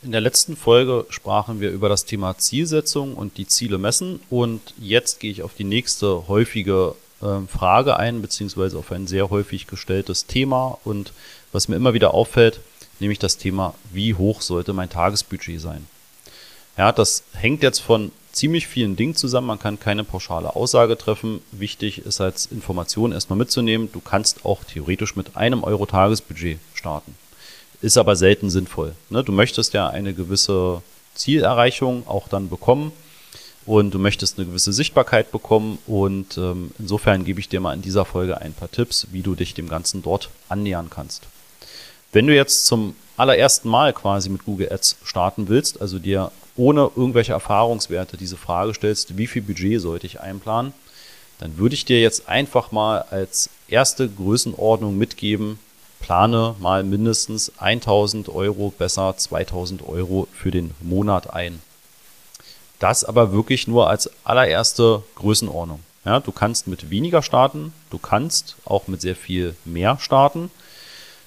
In der letzten Folge sprachen wir über das Thema Zielsetzung und die Ziele messen und jetzt gehe ich auf die nächste häufige äh, Frage ein, beziehungsweise auf ein sehr häufig gestelltes Thema und was mir immer wieder auffällt, nämlich das Thema, wie hoch sollte mein Tagesbudget sein? Ja, das hängt jetzt von ziemlich vielen Dingen zusammen. Man kann keine pauschale Aussage treffen. Wichtig ist als Information erstmal mitzunehmen, du kannst auch theoretisch mit einem Euro Tagesbudget starten ist aber selten sinnvoll. Ne? Du möchtest ja eine gewisse Zielerreichung auch dann bekommen und du möchtest eine gewisse Sichtbarkeit bekommen und ähm, insofern gebe ich dir mal in dieser Folge ein paar Tipps, wie du dich dem Ganzen dort annähern kannst. Wenn du jetzt zum allerersten Mal quasi mit Google Ads starten willst, also dir ohne irgendwelche Erfahrungswerte diese Frage stellst, wie viel Budget sollte ich einplanen, dann würde ich dir jetzt einfach mal als erste Größenordnung mitgeben, plane mal mindestens 1000 Euro, besser 2000 Euro für den Monat ein. Das aber wirklich nur als allererste Größenordnung. Ja, du kannst mit weniger starten, du kannst auch mit sehr viel mehr starten.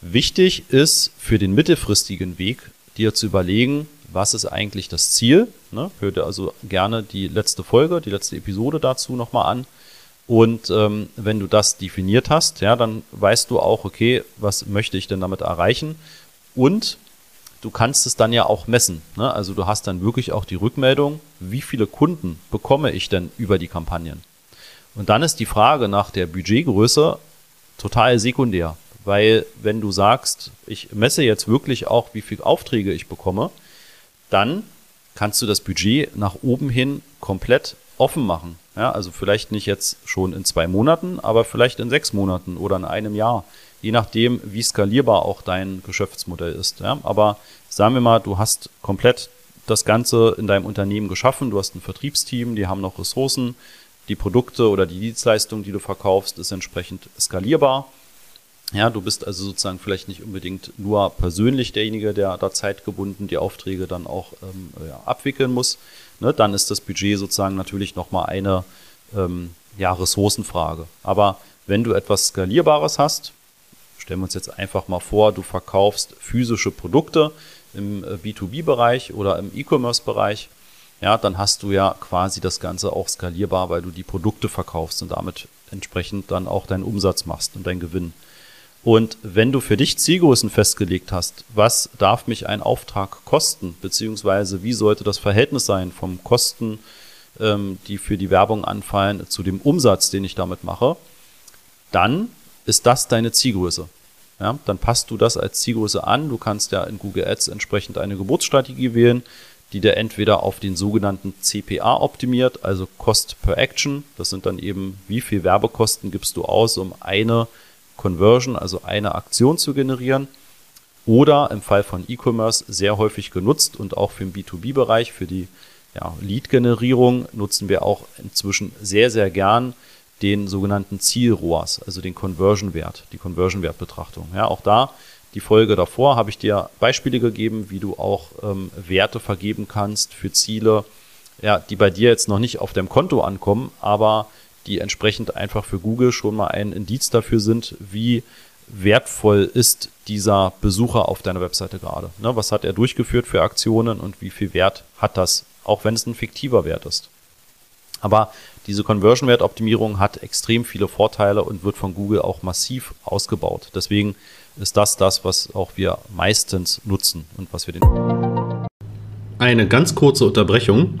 Wichtig ist für den mittelfristigen Weg, dir zu überlegen, was ist eigentlich das Ziel. Ne? Hör dir also gerne die letzte Folge, die letzte Episode dazu nochmal an. Und ähm, wenn du das definiert hast, ja, dann weißt du auch, okay, was möchte ich denn damit erreichen? Und du kannst es dann ja auch messen. Ne? Also du hast dann wirklich auch die Rückmeldung, wie viele Kunden bekomme ich denn über die Kampagnen? Und dann ist die Frage nach der Budgetgröße total sekundär, weil wenn du sagst, ich messe jetzt wirklich auch, wie viele Aufträge ich bekomme, dann kannst du das Budget nach oben hin komplett offen machen. Ja, also vielleicht nicht jetzt schon in zwei Monaten, aber vielleicht in sechs Monaten oder in einem Jahr. Je nachdem, wie skalierbar auch dein Geschäftsmodell ist. Ja, aber sagen wir mal, du hast komplett das Ganze in deinem Unternehmen geschaffen. Du hast ein Vertriebsteam, die haben noch Ressourcen. Die Produkte oder die Dienstleistung, die du verkaufst, ist entsprechend skalierbar. Ja, du bist also sozusagen vielleicht nicht unbedingt nur persönlich derjenige, der da zeitgebunden die Aufträge dann auch ähm, ja, abwickeln muss. Ne, dann ist das Budget sozusagen natürlich nochmal eine ähm, ja, Ressourcenfrage. Aber wenn du etwas Skalierbares hast, stellen wir uns jetzt einfach mal vor, du verkaufst physische Produkte im äh, B2B-Bereich oder im E-Commerce-Bereich, ja, dann hast du ja quasi das Ganze auch skalierbar, weil du die Produkte verkaufst und damit entsprechend dann auch deinen Umsatz machst und deinen Gewinn. Und wenn du für dich Zielgrößen festgelegt hast, was darf mich ein Auftrag kosten, beziehungsweise wie sollte das Verhältnis sein vom Kosten, ähm, die für die Werbung anfallen, zu dem Umsatz, den ich damit mache, dann ist das deine Zielgröße. Ja, dann passt du das als Zielgröße an. Du kannst ja in Google Ads entsprechend eine Geburtsstrategie wählen, die dir entweder auf den sogenannten CPA optimiert, also Cost per Action. Das sind dann eben, wie viel Werbekosten gibst du aus, um eine Conversion, also eine Aktion zu generieren. Oder im Fall von E-Commerce sehr häufig genutzt und auch für den B2B-Bereich, für die ja, Lead-Generierung nutzen wir auch inzwischen sehr, sehr gern den sogenannten Ziel-ROAS, also den Conversion-Wert, die Conversion-Wert-Betrachtung. Ja, auch da, die Folge davor, habe ich dir Beispiele gegeben, wie du auch ähm, Werte vergeben kannst für Ziele, ja, die bei dir jetzt noch nicht auf deinem Konto ankommen, aber die entsprechend einfach für Google schon mal ein Indiz dafür sind, wie wertvoll ist dieser Besucher auf deiner Webseite gerade. Ne, was hat er durchgeführt für Aktionen und wie viel Wert hat das, auch wenn es ein fiktiver Wert ist. Aber diese Conversion-Wert-Optimierung hat extrem viele Vorteile und wird von Google auch massiv ausgebaut. Deswegen ist das das, was auch wir meistens nutzen und was wir den. Eine ganz kurze Unterbrechung.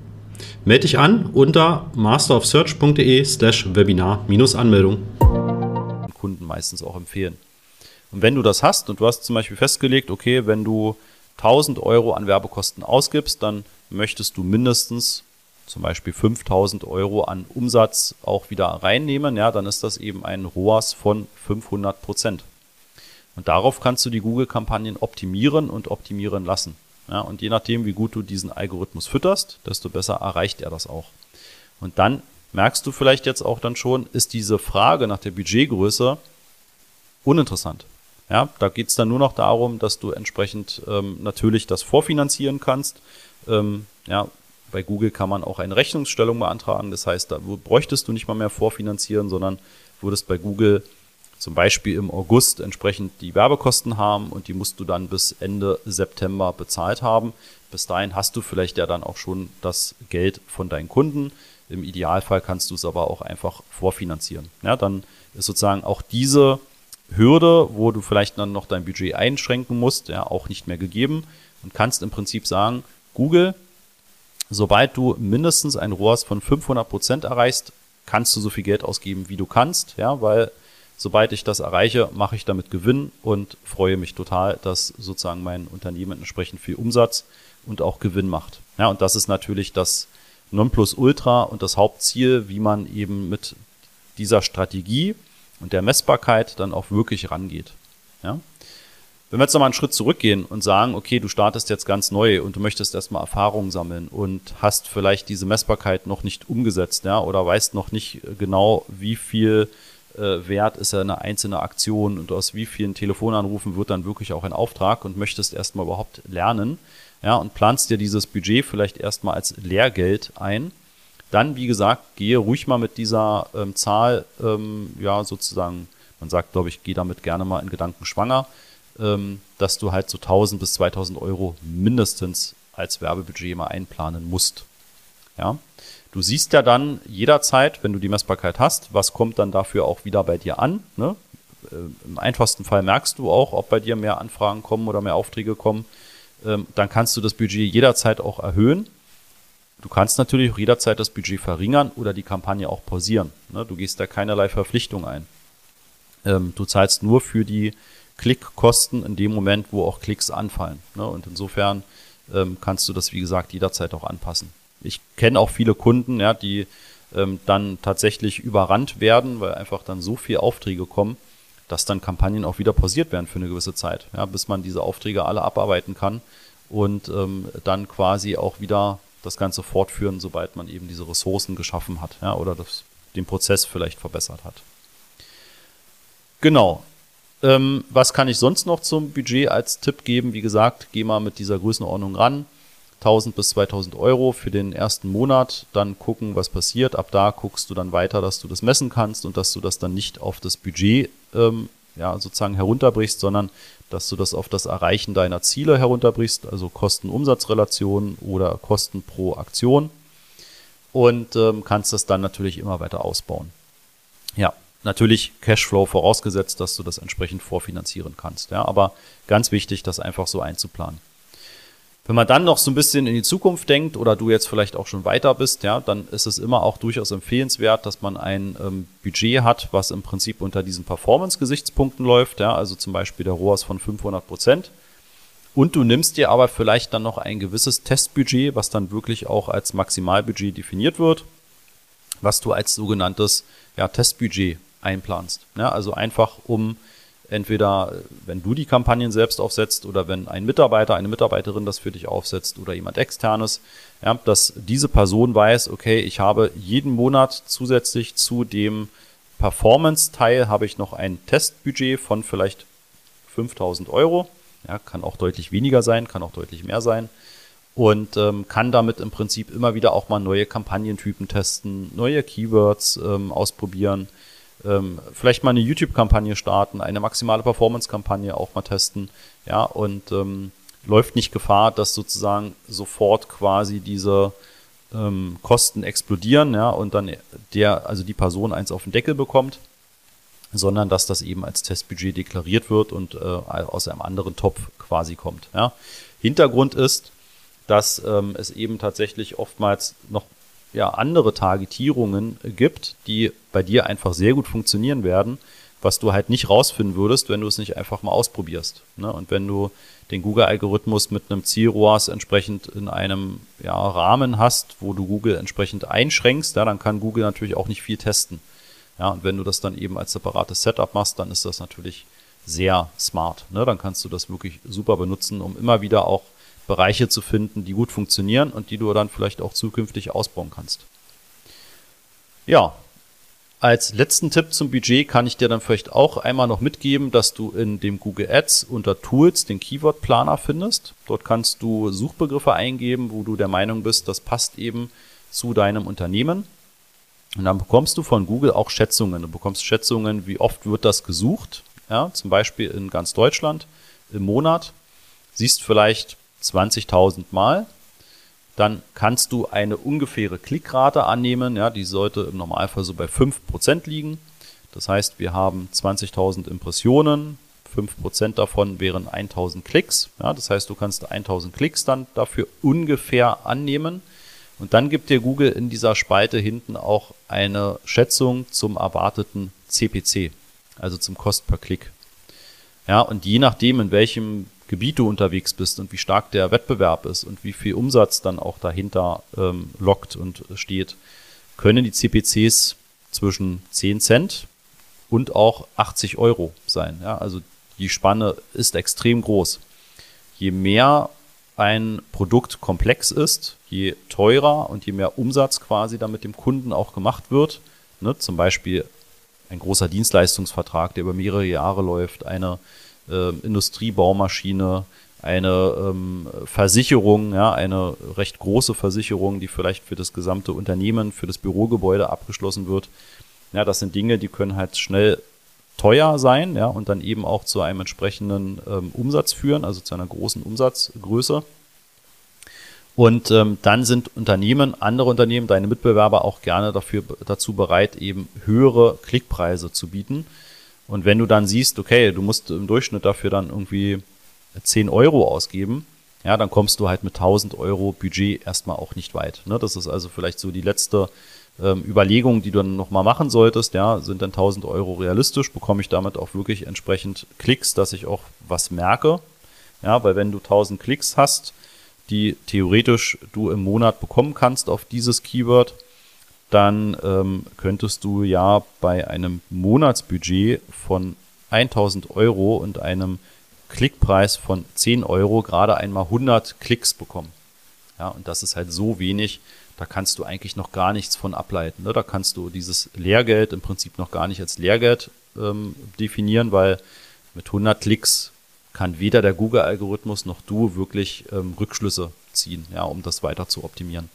Melde dich an unter masterofsearch.de slash Webinar-Anmeldung. Kunden meistens auch empfehlen. Und wenn du das hast und du hast zum Beispiel festgelegt, okay, wenn du 1000 Euro an Werbekosten ausgibst, dann möchtest du mindestens zum Beispiel 5000 Euro an Umsatz auch wieder reinnehmen, ja, dann ist das eben ein ROAS von 500 Prozent. Und darauf kannst du die Google-Kampagnen optimieren und optimieren lassen. Ja, und je nachdem, wie gut du diesen Algorithmus fütterst, desto besser erreicht er das auch. Und dann merkst du vielleicht jetzt auch dann schon, ist diese Frage nach der Budgetgröße uninteressant. Ja, da geht es dann nur noch darum, dass du entsprechend ähm, natürlich das vorfinanzieren kannst. Ähm, ja, bei Google kann man auch eine Rechnungsstellung beantragen. Das heißt, da bräuchtest du nicht mal mehr vorfinanzieren, sondern würdest bei Google zum Beispiel im August entsprechend die Werbekosten haben und die musst du dann bis Ende September bezahlt haben. Bis dahin hast du vielleicht ja dann auch schon das Geld von deinen Kunden. Im Idealfall kannst du es aber auch einfach vorfinanzieren. Ja, dann ist sozusagen auch diese Hürde, wo du vielleicht dann noch dein Budget einschränken musst, ja, auch nicht mehr gegeben und kannst im Prinzip sagen, Google, sobald du mindestens ein ROAS von 500 Prozent erreichst, kannst du so viel Geld ausgeben, wie du kannst, ja, weil sobald ich das erreiche, mache ich damit Gewinn und freue mich total, dass sozusagen mein Unternehmen entsprechend viel Umsatz und auch Gewinn macht. Ja, und das ist natürlich das Nonplusultra und das Hauptziel, wie man eben mit dieser Strategie und der Messbarkeit dann auch wirklich rangeht. Ja? Wenn wir jetzt nochmal einen Schritt zurückgehen und sagen, okay, du startest jetzt ganz neu und du möchtest erstmal Erfahrungen sammeln und hast vielleicht diese Messbarkeit noch nicht umgesetzt, ja, oder weißt noch nicht genau, wie viel wert ist eine einzelne Aktion und aus wie vielen Telefonanrufen wird dann wirklich auch ein Auftrag und möchtest erstmal überhaupt lernen, ja, und planst dir dieses Budget vielleicht erstmal als Lehrgeld ein, dann, wie gesagt, gehe ruhig mal mit dieser ähm, Zahl, ähm, ja, sozusagen, man sagt, glaube ich, gehe damit gerne mal in Gedanken schwanger, ähm, dass du halt so 1000 bis 2000 Euro mindestens als Werbebudget mal einplanen musst. Ja. Du siehst ja dann jederzeit, wenn du die Messbarkeit hast, was kommt dann dafür auch wieder bei dir an. Ne? Äh, Im einfachsten Fall merkst du auch, ob bei dir mehr Anfragen kommen oder mehr Aufträge kommen ähm, dann kannst du das Budget jederzeit auch erhöhen. Du kannst natürlich auch jederzeit das Budget verringern oder die Kampagne auch pausieren. Ne? Du gehst da keinerlei Verpflichtung ein. Ähm, du zahlst nur für die Klickkosten in dem Moment, wo auch Klicks anfallen. Ne? Und insofern ähm, kannst du das, wie gesagt, jederzeit auch anpassen. Ich kenne auch viele Kunden, ja, die ähm, dann tatsächlich überrannt werden, weil einfach dann so viele Aufträge kommen, dass dann Kampagnen auch wieder pausiert werden für eine gewisse Zeit, ja, bis man diese Aufträge alle abarbeiten kann und ähm, dann quasi auch wieder das Ganze fortführen, sobald man eben diese Ressourcen geschaffen hat ja, oder das, den Prozess vielleicht verbessert hat. Genau. Ähm, was kann ich sonst noch zum Budget als Tipp geben? Wie gesagt, geh mal mit dieser Größenordnung ran. 1000 bis 2000 Euro für den ersten Monat, dann gucken, was passiert. Ab da guckst du dann weiter, dass du das messen kannst und dass du das dann nicht auf das Budget ähm, ja, sozusagen herunterbrichst, sondern dass du das auf das Erreichen deiner Ziele herunterbrichst, also Kosten-Umsatz-Relation oder Kosten pro Aktion und ähm, kannst das dann natürlich immer weiter ausbauen. Ja, natürlich Cashflow vorausgesetzt, dass du das entsprechend vorfinanzieren kannst. Ja, aber ganz wichtig, das einfach so einzuplanen. Wenn man dann noch so ein bisschen in die Zukunft denkt oder du jetzt vielleicht auch schon weiter bist, ja, dann ist es immer auch durchaus empfehlenswert, dass man ein ähm, Budget hat, was im Prinzip unter diesen Performance-Gesichtspunkten läuft, ja, also zum Beispiel der ROAS von 500 Prozent. Und du nimmst dir aber vielleicht dann noch ein gewisses Testbudget, was dann wirklich auch als Maximalbudget definiert wird, was du als sogenanntes ja, Testbudget einplanst. Ja, also einfach um entweder wenn du die Kampagnen selbst aufsetzt oder wenn ein Mitarbeiter, eine Mitarbeiterin das für dich aufsetzt oder jemand externes, ja, dass diese Person weiß, okay, ich habe jeden Monat zusätzlich zu dem Performance-Teil habe ich noch ein Testbudget von vielleicht 5000 Euro. Ja, kann auch deutlich weniger sein, kann auch deutlich mehr sein. Und ähm, kann damit im Prinzip immer wieder auch mal neue Kampagnentypen testen, neue Keywords ähm, ausprobieren, ähm, vielleicht mal eine YouTube-Kampagne starten, eine maximale Performance-Kampagne auch mal testen, ja, und ähm, läuft nicht Gefahr, dass sozusagen sofort quasi diese ähm, Kosten explodieren, ja, und dann der, also die Person eins auf den Deckel bekommt, sondern dass das eben als Testbudget deklariert wird und äh, aus einem anderen Topf quasi kommt. Ja. Hintergrund ist, dass ähm, es eben tatsächlich oftmals noch ja, andere Targetierungen gibt, die bei dir einfach sehr gut funktionieren werden, was du halt nicht rausfinden würdest, wenn du es nicht einfach mal ausprobierst. Ne? Und wenn du den Google-Algorithmus mit einem Zielroas entsprechend in einem ja, Rahmen hast, wo du Google entsprechend einschränkst, ja, dann kann Google natürlich auch nicht viel testen. Ja, und wenn du das dann eben als separates Setup machst, dann ist das natürlich sehr smart. Ne? Dann kannst du das wirklich super benutzen, um immer wieder auch Bereiche zu finden, die gut funktionieren und die du dann vielleicht auch zukünftig ausbauen kannst. Ja, als letzten Tipp zum Budget kann ich dir dann vielleicht auch einmal noch mitgeben, dass du in dem Google Ads unter Tools den Keyword Planer findest. Dort kannst du Suchbegriffe eingeben, wo du der Meinung bist, das passt eben zu deinem Unternehmen. Und dann bekommst du von Google auch Schätzungen. Du bekommst Schätzungen, wie oft wird das gesucht. Ja, zum Beispiel in ganz Deutschland im Monat. Siehst vielleicht 20.000 Mal dann kannst du eine ungefähre Klickrate annehmen. Ja, die sollte im Normalfall so bei 5% liegen. Das heißt, wir haben 20.000 Impressionen, 5% davon wären 1000 Klicks. Ja, das heißt, du kannst 1000 Klicks dann dafür ungefähr annehmen. Und dann gibt dir Google in dieser Spalte hinten auch eine Schätzung zum erwarteten CPC, also zum Cost per Klick. Ja, und je nachdem, in welchem Gebiet du unterwegs bist und wie stark der Wettbewerb ist und wie viel Umsatz dann auch dahinter ähm, lockt und steht, können die CPCs zwischen 10 Cent und auch 80 Euro sein. Ja, also die Spanne ist extrem groß. Je mehr ein Produkt komplex ist, je teurer und je mehr Umsatz quasi damit dem Kunden auch gemacht wird, ne, zum Beispiel ein großer Dienstleistungsvertrag, der über mehrere Jahre läuft, eine äh, Industriebaumaschine, eine ähm, Versicherung, ja, eine recht große Versicherung, die vielleicht für das gesamte Unternehmen, für das Bürogebäude abgeschlossen wird. Ja, das sind Dinge, die können halt schnell teuer sein, ja, und dann eben auch zu einem entsprechenden ähm, Umsatz führen, also zu einer großen Umsatzgröße. Und ähm, dann sind Unternehmen, andere Unternehmen, deine Mitbewerber auch gerne dafür dazu bereit, eben höhere Klickpreise zu bieten. Und wenn du dann siehst, okay, du musst im Durchschnitt dafür dann irgendwie 10 Euro ausgeben, ja, dann kommst du halt mit 1000 Euro Budget erstmal auch nicht weit. Ne? Das ist also vielleicht so die letzte ähm, Überlegung, die du dann nochmal machen solltest. Ja, sind dann 1000 Euro realistisch? Bekomme ich damit auch wirklich entsprechend Klicks, dass ich auch was merke? Ja, weil wenn du 1000 Klicks hast, die theoretisch du im Monat bekommen kannst auf dieses Keyword, dann ähm, könntest du ja bei einem Monatsbudget von 1000 Euro und einem Klickpreis von 10 Euro gerade einmal 100 Klicks bekommen. Ja, und das ist halt so wenig, da kannst du eigentlich noch gar nichts von ableiten. Ne? Da kannst du dieses Lehrgeld im Prinzip noch gar nicht als Lehrgeld ähm, definieren, weil mit 100 Klicks kann weder der Google-Algorithmus noch du wirklich ähm, Rückschlüsse ziehen, ja, um das weiter zu optimieren.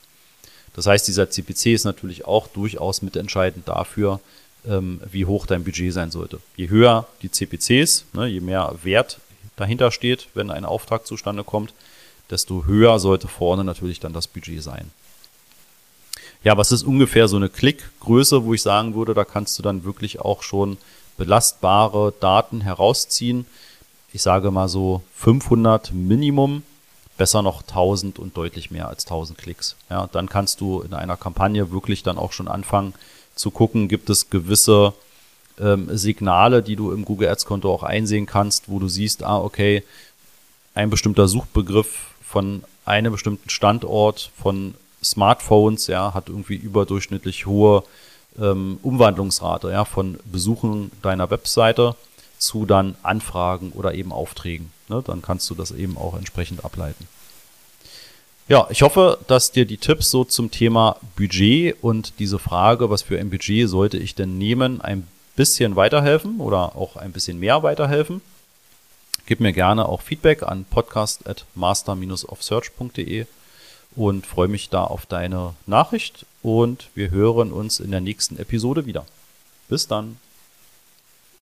Das heißt, dieser CPC ist natürlich auch durchaus mitentscheidend dafür, ähm, wie hoch dein Budget sein sollte. Je höher die CPCs, ne, je mehr Wert dahinter steht, wenn ein Auftrag zustande kommt, desto höher sollte vorne natürlich dann das Budget sein. Ja, was ist ungefähr so eine Klickgröße, wo ich sagen würde, da kannst du dann wirklich auch schon belastbare Daten herausziehen. Ich sage mal so 500 Minimum besser noch 1000 und deutlich mehr als 1000 Klicks. Ja, dann kannst du in einer Kampagne wirklich dann auch schon anfangen zu gucken, gibt es gewisse ähm, Signale, die du im Google Ads Konto auch einsehen kannst, wo du siehst, ah, okay, ein bestimmter Suchbegriff von einem bestimmten Standort von Smartphones, ja, hat irgendwie überdurchschnittlich hohe ähm, Umwandlungsrate, ja, von Besuchen deiner Webseite zu dann Anfragen oder eben Aufträgen. Ne? Dann kannst du das eben auch entsprechend ableiten. Ja, ich hoffe, dass dir die Tipps so zum Thema Budget und diese Frage, was für ein Budget sollte ich denn nehmen, ein bisschen weiterhelfen oder auch ein bisschen mehr weiterhelfen. Gib mir gerne auch Feedback an podcast.master-of-search.de und freue mich da auf deine Nachricht und wir hören uns in der nächsten Episode wieder. Bis dann.